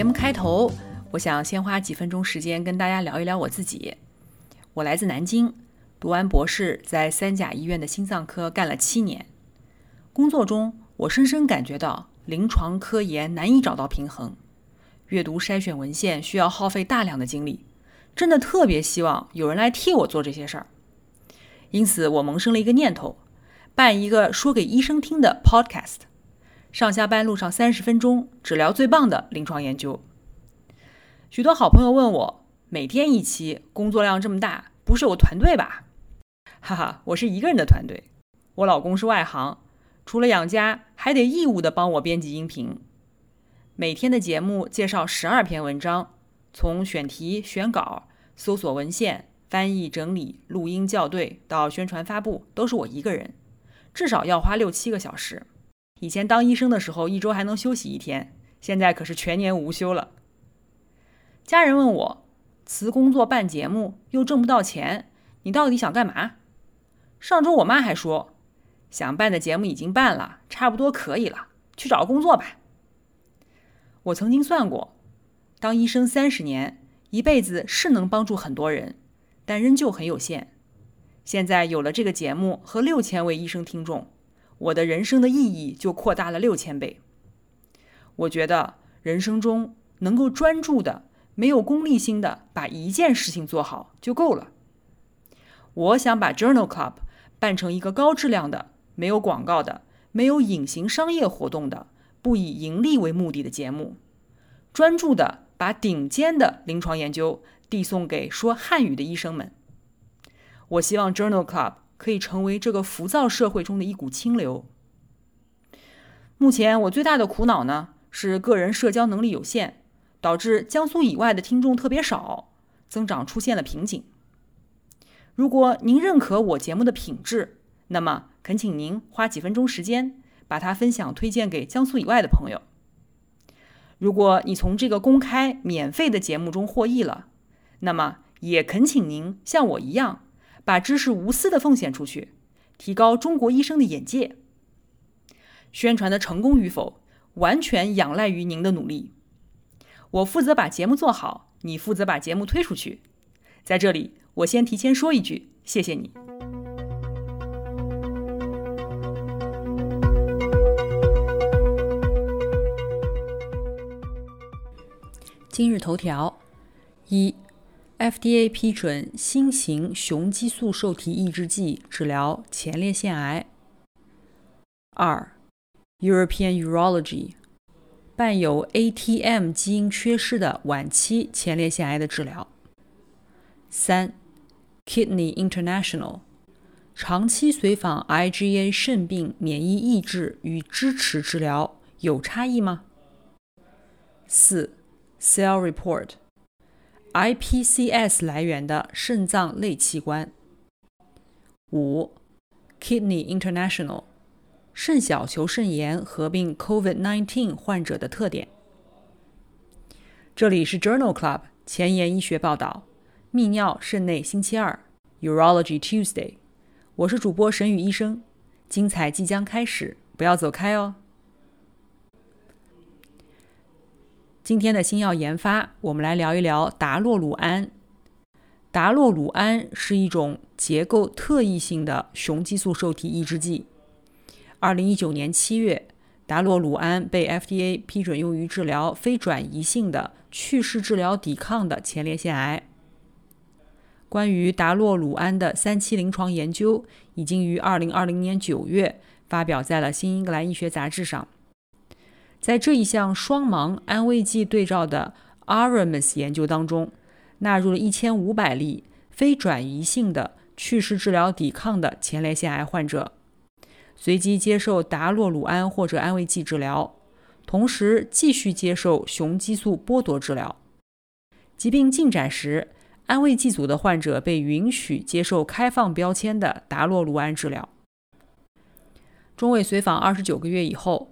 节目开头，我想先花几分钟时间跟大家聊一聊我自己。我来自南京，读完博士，在三甲医院的心脏科干了七年。工作中，我深深感觉到临床科研难以找到平衡，阅读筛选文献需要耗费大量的精力。真的特别希望有人来替我做这些事儿，因此我萌生了一个念头，办一个说给医生听的 podcast，上下班路上三十分钟，只聊最棒的临床研究。许多好朋友问我，每天一期，工作量这么大，不是有团队吧？哈哈，我是一个人的团队，我老公是外行，除了养家，还得义务的帮我编辑音频。每天的节目介绍十二篇文章。从选题、选稿、搜索文献、翻译、整理、录音、校对到宣传发布，都是我一个人，至少要花六七个小时。以前当医生的时候，一周还能休息一天，现在可是全年无休了。家人问我，辞工作办节目又挣不到钱，你到底想干嘛？上周我妈还说，想办的节目已经办了，差不多可以了，去找个工作吧。我曾经算过。当医生三十年，一辈子是能帮助很多人，但仍旧很有限。现在有了这个节目和六千位医生听众，我的人生的意义就扩大了六千倍。我觉得人生中能够专注的、没有功利心的把一件事情做好就够了。我想把 Journal Club 办成一个高质量的、没有广告的、没有隐形商业活动的、不以盈利为目的的节目，专注的。把顶尖的临床研究递送给说汉语的医生们。我希望 Journal Club 可以成为这个浮躁社会中的一股清流。目前我最大的苦恼呢，是个人社交能力有限，导致江苏以外的听众特别少，增长出现了瓶颈。如果您认可我节目的品质，那么恳请您花几分钟时间，把它分享推荐给江苏以外的朋友。如果你从这个公开免费的节目中获益了，那么也恳请您像我一样，把知识无私的奉献出去，提高中国医生的眼界。宣传的成功与否，完全仰赖于您的努力。我负责把节目做好，你负责把节目推出去。在这里，我先提前说一句，谢谢你。今日头条：一，FDA 批准新型雄激素受体抑制剂治疗前列腺癌。二，European Urology 伴有 ATM 基因缺失的晚期前列腺癌的治疗。三，Kidney International 长期随访 IgA 肾病免疫抑制与支持治疗有差异吗？四。Cell Report IPCS 来源的肾脏类器官。五，Kidney International，肾小球肾炎合并 COVID-19 患者的特点。这里是 Journal Club 前沿医学报道，泌尿肾内星期二，Urology Tuesday。我是主播沈宇医生，精彩即将开始，不要走开哦。今天的新药研发，我们来聊一聊达洛鲁胺。达洛鲁胺是一种结构特异性的雄激素受体抑制剂。二零一九年七月，达洛鲁胺被 FDA 批准用于治疗非转移性的去势治疗抵抗的前列腺癌。关于达洛鲁胺的三期临床研究已经于二零二零年九月发表在了《新英格兰医学杂志》上。在这一项双盲安慰剂对照的 ARAMIS 研究当中，纳入了一千五百例非转移性的去势治疗抵抗的前列腺癌患者，随机接受达洛鲁胺或者安慰剂治疗，同时继续接受雄激素剥夺治疗。疾病进展时，安慰剂组的患者被允许接受开放标签的达洛鲁胺治疗。中尉随访二十九个月以后，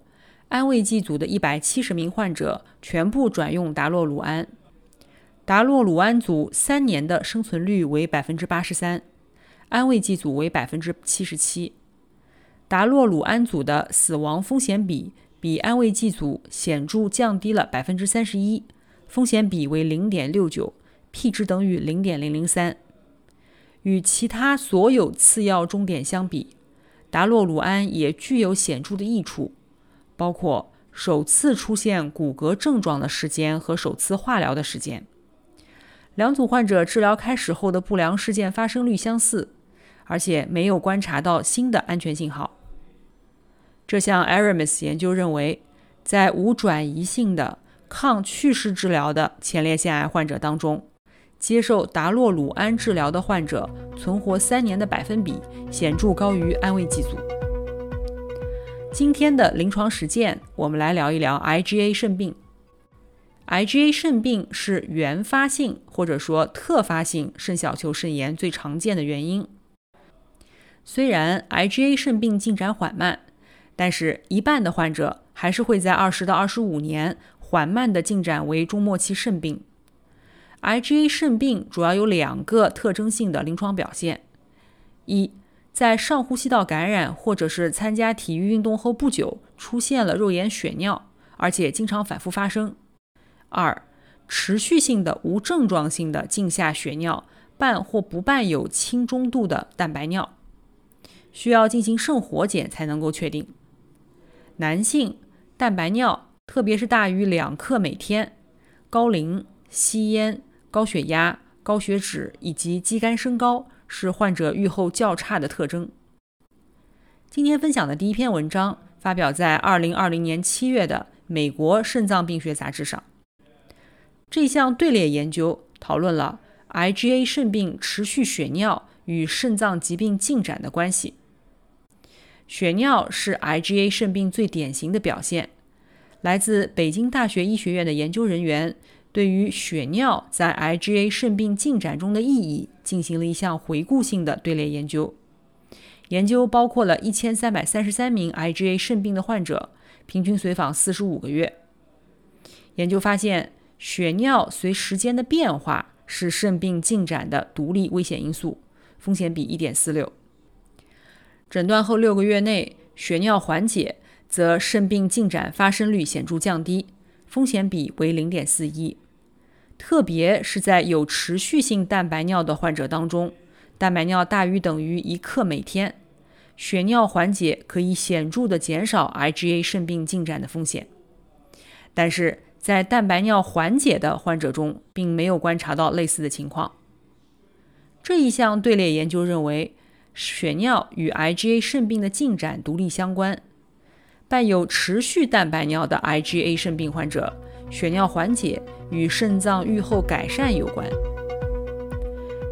安慰剂组的一百七十名患者全部转用达洛鲁胺。达洛鲁胺组三年的生存率为百分之八十三，安慰剂组为百分之七十七。达洛鲁胺组的死亡风险比比安慰剂组显著降低了百分之三十一，风险比为零点六九，p 值等于零点零零三。与其他所有次要终点相比，达洛鲁胺也具有显著的益处，包括首次出现骨骼症状的时间和首次化疗的时间。两组患者治疗开始后的不良事件发生率相似，而且没有观察到新的安全信号。这项 Aramis 研究认为，在无转移性的抗去势治疗的前列腺癌患者当中，接受达洛鲁胺治疗的患者存活三年的百分比显著高于安慰剂组。今天的临床实践，我们来聊一聊 IgA 肾病。IgA 肾病是原发性或者说特发性肾小球肾炎最常见的原因。虽然 IgA 肾病进展缓慢，但是一半的患者还是会在二十到二十五年缓慢的进展为终末期肾病。IgA 肾病主要有两个特征性的临床表现：一，在上呼吸道感染或者是参加体育运动后不久出现了肉眼血尿，而且经常反复发生。二、持续性的无症状性的镜下血尿，伴或不伴有轻中度的蛋白尿，需要进行肾活检才能够确定。男性蛋白尿，特别是大于两克每天，高龄、吸烟、高血压、高血脂以及肌酐升高，是患者预后较差的特征。今天分享的第一篇文章发表在二零二零年七月的《美国肾脏病学杂志》上。这项队列研究讨论了 IgA 肾病持续血尿与肾脏疾病进展的关系。血尿是 IgA 肾病最典型的表现。来自北京大学医学院的研究人员对于血尿在 IgA 肾病进展中的意义进行了一项回顾性的队列研究。研究包括了一千三百三十三名 IgA 肾病的患者，平均随访四十五个月。研究发现。血尿随时间的变化是肾病进展的独立危险因素，风险比1.46。诊断后六个月内血尿缓解，则肾病进展发生率显著降低，风险比为0.41。特别是在有持续性蛋白尿的患者当中，蛋白尿大于等于一克每天，血尿缓解可以显著的减少 IgA 肾病进展的风险，但是。在蛋白尿缓解的患者中，并没有观察到类似的情况。这一项队列研究认为，血尿与 IgA 肾病的进展独立相关。伴有持续蛋白尿的 IgA 肾病患者，血尿缓解与肾脏预后改善有关。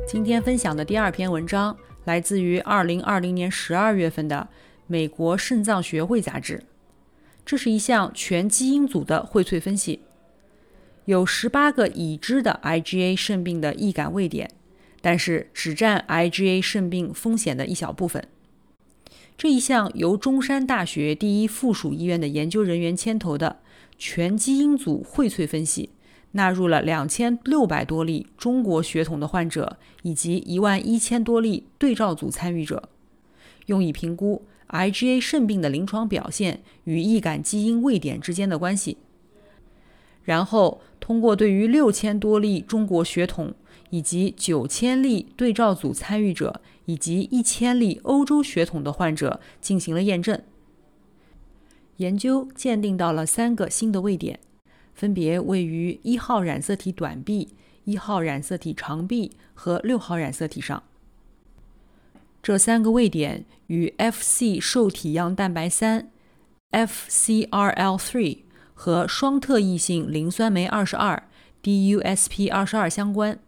今天分享的第二篇文章来自于2020年12月份的《美国肾脏学会杂志》。这是一项全基因组的荟萃分析，有十八个已知的 IgA 肾病的易感位点，但是只占 IgA 肾病风险的一小部分。这一项由中山大学第一附属医院的研究人员牵头的全基因组荟萃分析，纳入了两千六百多例中国血统的患者以及一万一千多例对照组参与者，用以评估。IgA 肾病的临床表现与易感基因位点之间的关系，然后通过对于六千多例中国血统以及九千例对照组参与者以及一千例欧洲血统的患者进行了验证。研究鉴定到了三个新的位点，分别位于一号染色体短臂、一号染色体长臂和六号染色体上。这三个位点与 Fc 受体样蛋白三 （FcRL3） 和双特异性磷酸酶二十二 （DUSP 二十二）相关，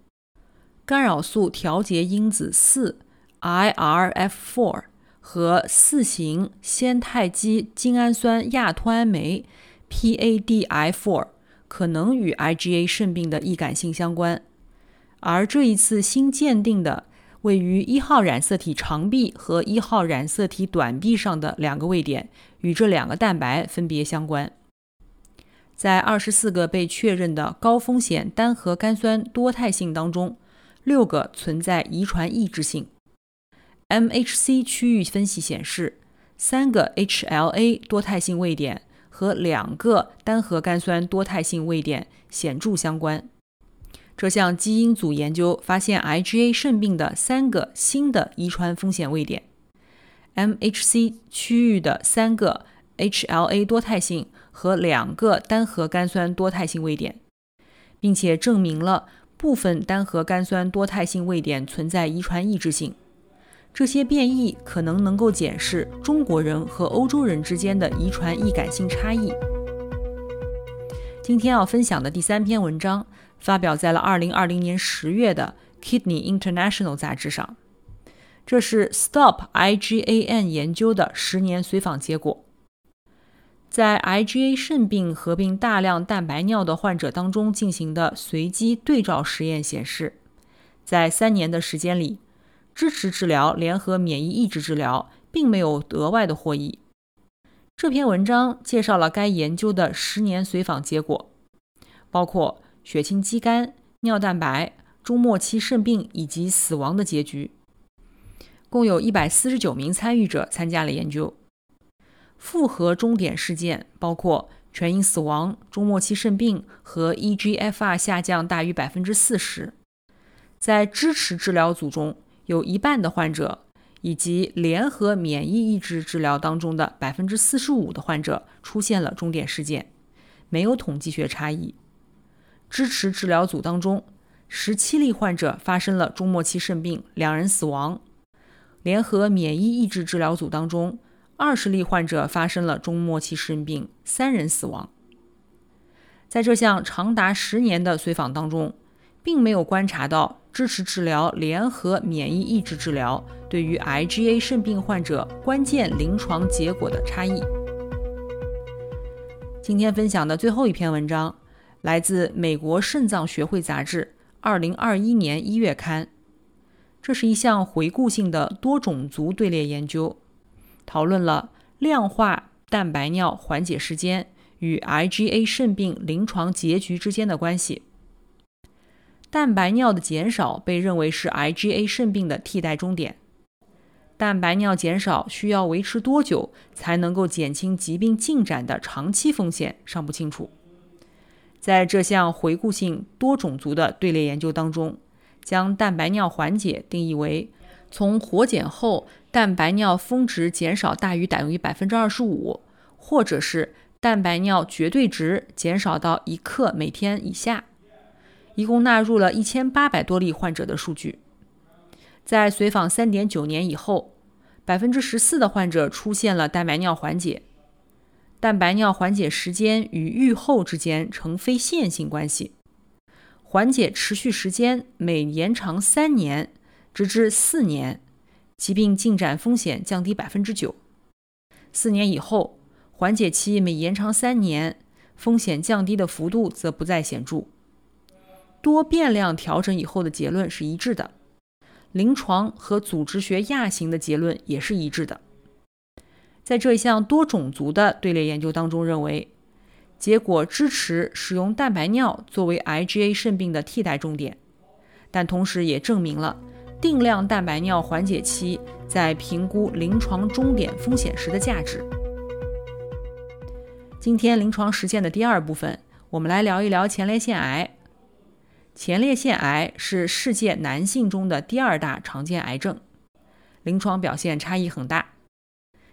干扰素调节因子四 （IRF4） 和四型酰肽基精氨酸亚脱氨酶 （PADI4） 可能与 IgA 肾病的易感性相关，而这一次新鉴定的位于一号染色体长臂和一号染色体短臂上的两个位点与这两个蛋白分别相关。在二十四个被确认的高风险单核苷酸多态性当中，六个存在遗传抑制性。MHC 区域分析显示，三个 HLA 多态性位点和两个单核苷酸多态性位点显著相关。这项基因组研究发现，IgA 肾病的三个新的遗传风险位点，MHC 区域的三个 HLA 多态性。和两个单核苷酸多态性位点，并且证明了部分单核苷酸多态性位点存在遗传抑制性。这些变异可能能够检视中国人和欧洲人之间的遗传易感性差异。今天要分享的第三篇文章发表在了2020年10月的《Kidney International》杂志上，这是 Stop IgAN 研究的十年随访结果。在 IgA 肾病合并大量蛋白尿的患者当中进行的随机对照实验显示，在三年的时间里，支持治疗联合免疫抑制治疗并没有额外的获益。这篇文章介绍了该研究的十年随访结果，包括血清肌酐、尿蛋白、中末期肾病以及死亡的结局。共有一百四十九名参与者参加了研究。复合终点事件包括全因死亡、中末期肾病和 eGFR 下降大于百分之四十。在支持治疗组中，有一半的患者以及联合免疫抑制治疗当中的百分之四十五的患者出现了终点事件，没有统计学差异。支持治疗组当中，十七例患者发生了中末期肾病，两人死亡。联合免疫抑制治疗组当中。二十例患者发生了中末期肾病，三人死亡。在这项长达十年的随访当中，并没有观察到支持治疗联合免疫抑制治疗对于 IgA 肾病患者关键临床结果的差异。今天分享的最后一篇文章来自美国肾脏学会杂志，二零二一年一月刊。这是一项回顾性的多种族队列研究。讨论了量化蛋白尿缓解时间与 IgA 肾病临床结局之间的关系。蛋白尿的减少被认为是 IgA 肾病的替代终点。蛋白尿减少需要维持多久才能够减轻疾病进展的长期风险尚不清楚。在这项回顾性多种族的队列研究当中，将蛋白尿缓解定义为。从活检后，蛋白尿峰值减少大于等于百分之二十五，或者是蛋白尿绝对值减少到一克每天以下。一共纳入了一千八百多例患者的数据。在随访三点九年以后，百分之十四的患者出现了蛋白尿缓解。蛋白尿缓解时间与预后之间呈非线性关系，缓解持续时间每延长三年。直至四年，疾病进展风险降低百分之九。四年以后，缓解期每延长三年，风险降低的幅度则不再显著。多变量调整以后的结论是一致的，临床和组织学亚型的结论也是一致的。在这一项多种族的队列研究当中，认为结果支持使用蛋白尿作为 IgA 肾病的替代终点，但同时也证明了。定量蛋白尿缓解期在评估临床终点风险时的价值。今天临床实践的第二部分，我们来聊一聊前列腺癌。前列腺癌是世界男性中的第二大常见癌症，临床表现差异很大。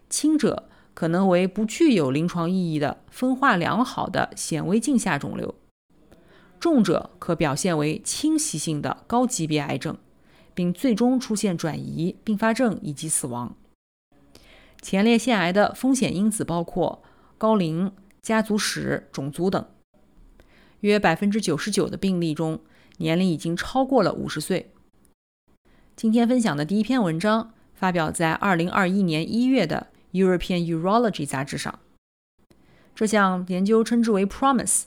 轻者可能为不具有临床意义的分化良好的显微镜下肿瘤，重者可表现为侵袭性的高级别癌症。并最终出现转移、并发症以及死亡。前列腺癌的风险因子包括高龄、家族史、种族等。约百分之九十九的病例中，年龄已经超过了五十岁。今天分享的第一篇文章发表在2021年1月的《European Urology》杂志上。这项研究称之为 PROMISE，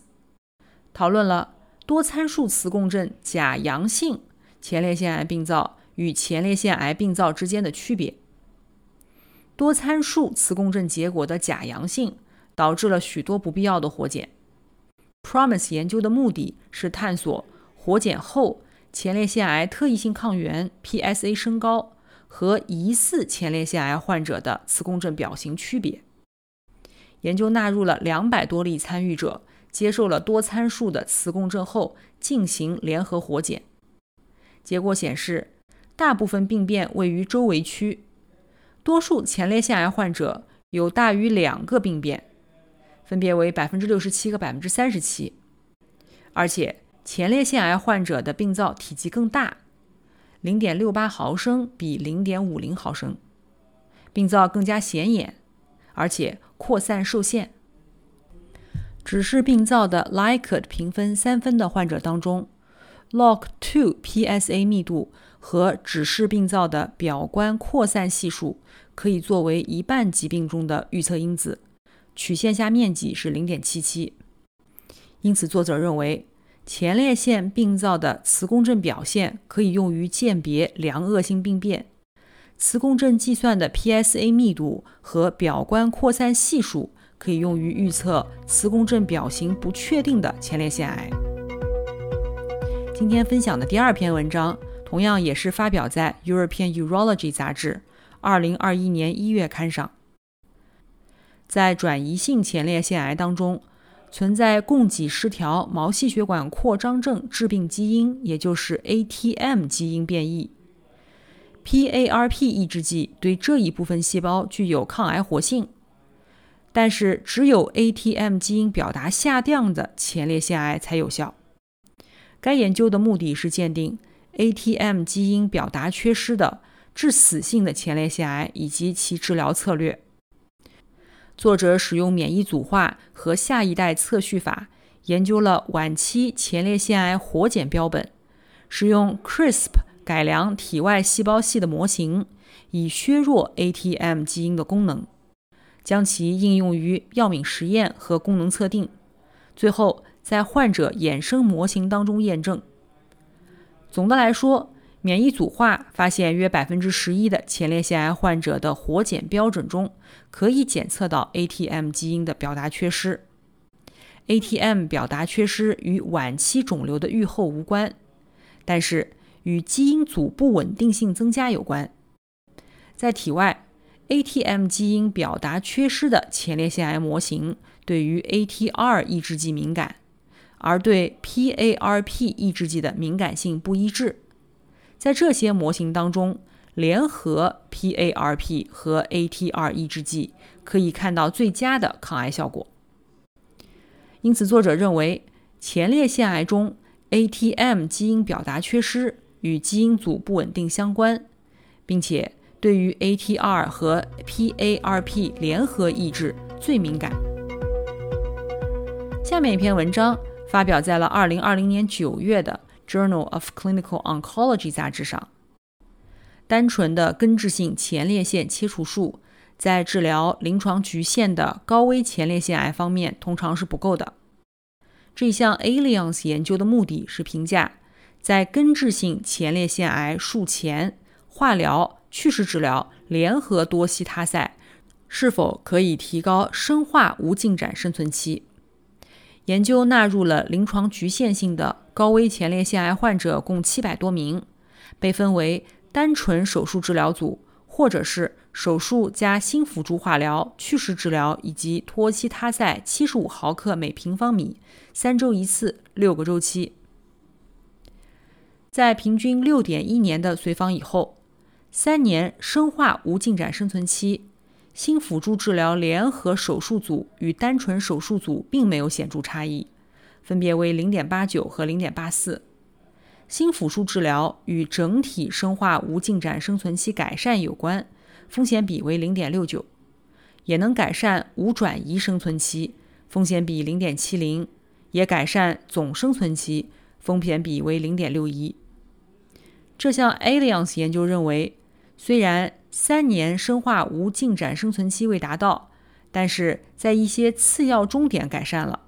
讨论了多参数磁共振假阳性前列腺癌病灶与前列腺癌病灶之间的区别。多参数磁共振结果的假阳性导致了许多不必要的活检。PROMISE 研究的目的是探索活检后前列腺癌特异性抗原 PSA 升高和疑似前列腺癌患者的磁共振表型区别。研究纳入了两百多例参与者，接受了多参数的磁共振后进行联合活检。结果显示，大部分病变位于周围区，多数前列腺癌患者有大于两个病变。分别为百分之六十七和百分之三十七，而且前列腺癌患者的病灶体积更大，零点六八毫升比零点五零毫升，病灶更加显眼，而且扩散受限。指示病灶的 Likert 评分三分的患者当中，Log2 PSA 密度和指示病灶的表观扩散系数可以作为一半疾病中的预测因子。曲线下面积是零点七七，因此作者认为前列腺病灶的磁共振表现可以用于鉴别良恶性病变。磁共振计算的 PSA 密度和表观扩散系数可以用于预测磁共振表型不确定的前列腺癌。今天分享的第二篇文章同样也是发表在《European Urology》杂志二零二一年一月刊上。在转移性前列腺癌当中，存在供给失调毛细血管扩张症致病基因，也就是 ATM 基因变异。PARP 抑制剂对这一部分细胞具有抗癌活性，但是只有 ATM 基因表达下降的前列腺癌才有效。该研究的目的是鉴定 ATM 基因表达缺失的致死性的前列腺癌以及其治疗策略。作者使用免疫组化和下一代测序法研究了晚期前列腺癌活检标本，使用 CRISP 改良体外细胞系的模型，以削弱 ATM 基因的功能，将其应用于药敏实验和功能测定，最后在患者衍生模型当中验证。总的来说，免疫组化发现，约百分之十一的前列腺癌患者的活检标准中可以检测到 ATM 基因的表达缺失。ATM 表达缺失与晚期肿瘤的预后无关，但是与基因组不稳定性增加有关。在体外，ATM 基因表达缺失的前列腺癌模型对于 ATR 抑制剂敏感，而对 PARP 抑制剂的敏感性不一致。在这些模型当中，联合 PARP 和 ATR 抑制剂可以看到最佳的抗癌效果。因此，作者认为前列腺癌中 ATM 基因表达缺失与基因组不稳定相关，并且对于 ATR 和 PARP 联合抑制最敏感。下面一篇文章发表在了2020年9月的。Journal of Clinical Oncology 杂志上，单纯的根治性前列腺切除术在治疗临床局限的高危前列腺癌方面通常是不够的。这项 Alliance 研究的目的是评价在根治性前列腺癌术前化疗、去势治疗联合多西他赛是否可以提高生化无进展生存期。研究纳入了临床局限性的高危前列腺癌患者共七百多名，被分为单纯手术治疗组，或者是手术加新辅助化疗、去势治疗以及托西他赛七十五毫克每平方米，三周一次，六个周期。在平均六点一年的随访以后，三年生化无进展生存期。新辅助治疗联合手术组与单纯手术组并没有显著差异，分别为零点八九和零点八四。新辅助治疗与整体生化无进展生存期改善有关，风险比为零点六九，也能改善无转移生存期，风险比零点七零，也改善总生存期，风险比为零点六一。这项 Alliance 研究认为，虽然三年生化无进展生存期未达到，但是在一些次要终点改善了。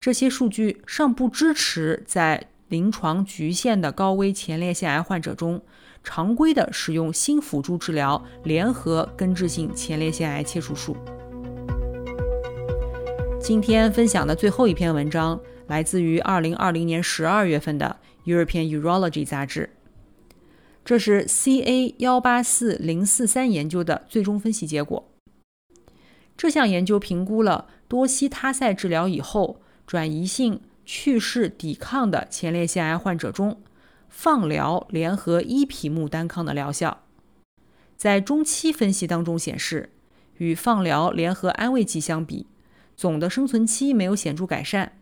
这些数据尚不支持在临床局限的高危前列腺癌患者中，常规的使用新辅助治疗联合根治性前列腺癌切除术。今天分享的最后一篇文章来自于2020年12月份的《European Urology》杂志，这是 CA 幺八四零四三研究的最终分析结果。这项研究评估了多西他赛治疗以后转移性去势抵抗的前列腺癌患者中，放疗联合伊匹木单抗的疗效。在中期分析当中显示，与放疗联合安慰剂相比。总的生存期没有显著改善。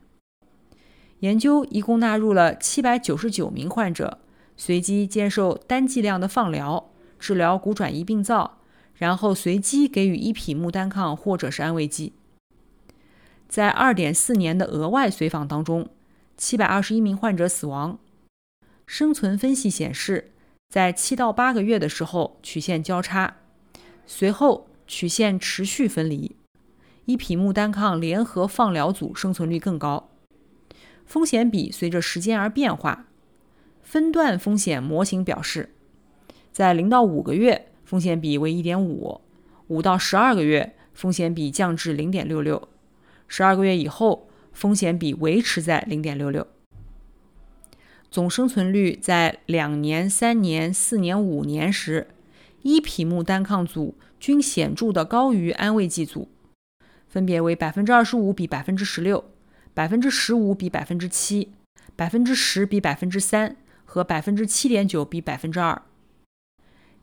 研究一共纳入了七百九十九名患者，随机接受单剂量的放疗治疗骨转移病灶，然后随机给予伊匹木单抗或者是安慰剂。在二点四年的额外随访当中，七百二十一名患者死亡。生存分析显示，在七到八个月的时候曲线交叉，随后曲线持续分离。伊匹木单抗联合放疗组生存率更高，风险比随着时间而变化。分段风险模型表示，在零到五个月风险比为一点五，五到十二个月风险比降至零点六六，十二个月以后风险比维持在零点六六。总生存率在两年、三年、四年、五年时，伊匹木单抗组均显著的高于安慰剂组。分别为百分之二十五比百分之十六，百分之十五比百分之七，百分之十比百分之三和百分之七点九比百分之二。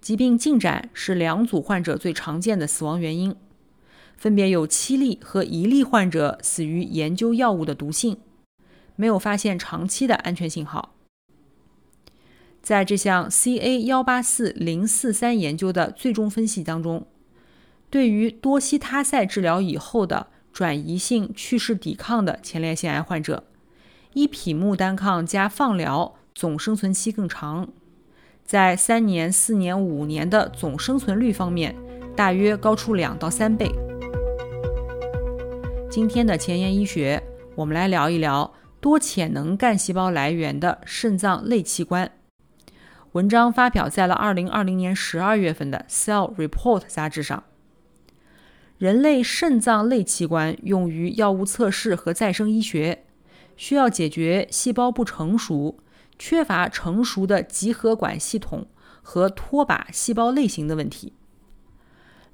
疾病进展是两组患者最常见的死亡原因，分别有七例和一例患者死于研究药物的毒性，没有发现长期的安全信号。在这项 CA 幺八四零四三研究的最终分析当中。对于多西他赛治疗以后的转移性去势抵抗的前列腺癌患者，依匹木单抗加放疗总生存期更长，在三年、四年、五年的总生存率方面，大约高出两到三倍。今天的前沿医学，我们来聊一聊多潜能干细胞来源的肾脏类器官。文章发表在了二零二零年十二月份的《Cell Report》杂志上。人类肾脏类器官用于药物测试和再生医学，需要解决细胞不成熟、缺乏成熟的集合管系统和拖把细胞类型的问题。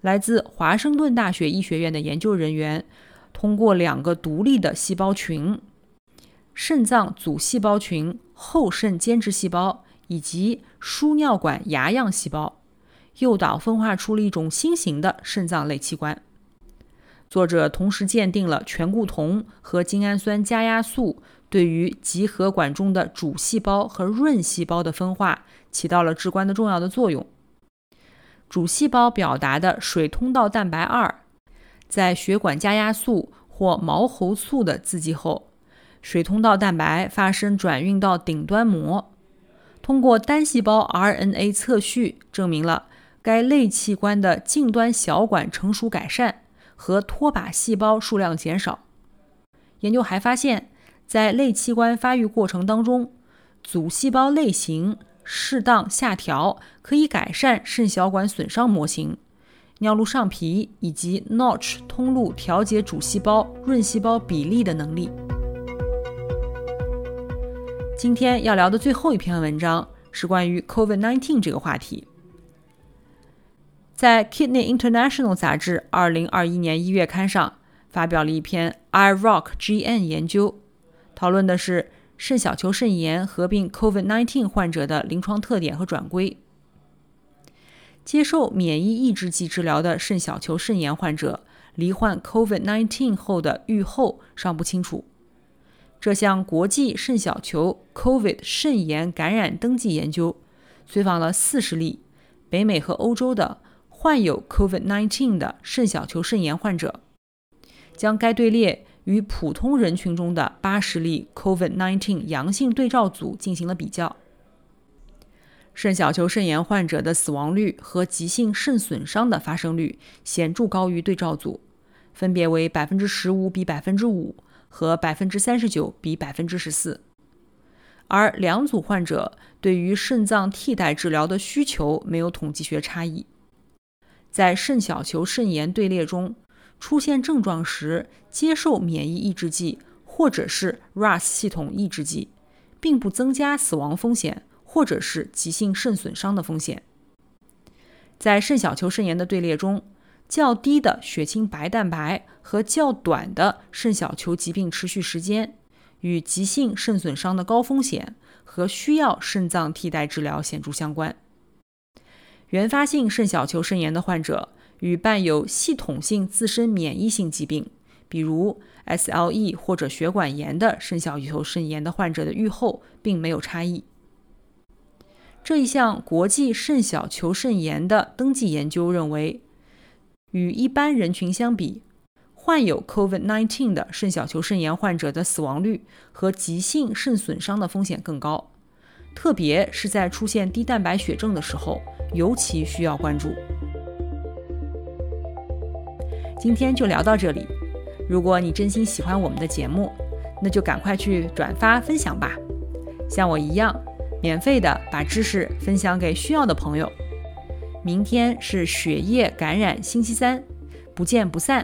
来自华盛顿大学医学院的研究人员，通过两个独立的细胞群——肾脏组细胞群后肾间质细胞以及输尿管芽样细胞，诱导分化出了一种新型的肾脏类器官。作者同时鉴定了醛固酮和精氨酸加压素对于集合管中的主细胞和润细胞的分化起到了至关的重要的作用。主细胞表达的水通道蛋白二，在血管加压素或毛喉素的刺激后，水通道蛋白发生转运到顶端膜，通过单细胞 RNA 测序证明了该类器官的近端小管成熟改善。和拖把细胞数量减少。研究还发现，在类器官发育过程当中，组细胞类型适当下调可以改善肾小管损伤模型、尿路上皮以及 Notch 通路调节主细胞润细胞比例的能力。今天要聊的最后一篇文章是关于 COVID-19 这个话题。在《Kidney International》杂志2021年1月刊上发表了一篇 iRock-GN 研究，讨论的是肾小球肾炎合并 COVID-19 患者的临床特点和转归。接受免疫抑制剂治疗的肾小球肾炎患者罹患 COVID-19 后的预后尚不清楚。这项国际肾小球 COVID 肾炎感染登记研究随访了40例北美和欧洲的。患有 COVID-19 的肾小球肾炎患者，将该队列与普通人群中的八十例 COVID-19 阳性对照组进行了比较。肾小球肾炎患者的死亡率和急性肾损伤的发生率显著高于对照组，分别为百分之十五比百分之五和百分之三十九比百分之十四。而两组患者对于肾脏替代治疗的需求没有统计学差异。在肾小球肾炎队列中，出现症状时接受免疫抑制剂或者是 RAS 系统抑制剂，并不增加死亡风险。或者是急性肾损伤的风险。在肾小球肾炎的队列中，较低的血清白蛋白和较短的肾小球疾病持续时间，与急性肾损伤的高风险和需要肾脏替代治疗显著相关。原发性肾小球肾炎的患者与伴有系统性自身免疫性疾病，比如 SLE 或者血管炎的肾小球肾炎的患者的预后并没有差异。这一项国际肾小球肾炎的登记研究认为，与一般人群相比，患有 COVID-19 的肾小球肾炎患者的死亡率和急性肾损伤的风险更高，特别是在出现低蛋白血症的时候，尤其需要关注。今天就聊到这里，如果你真心喜欢我们的节目，那就赶快去转发分享吧，像我一样。免费的把知识分享给需要的朋友。明天是血液感染星期三，不见不散。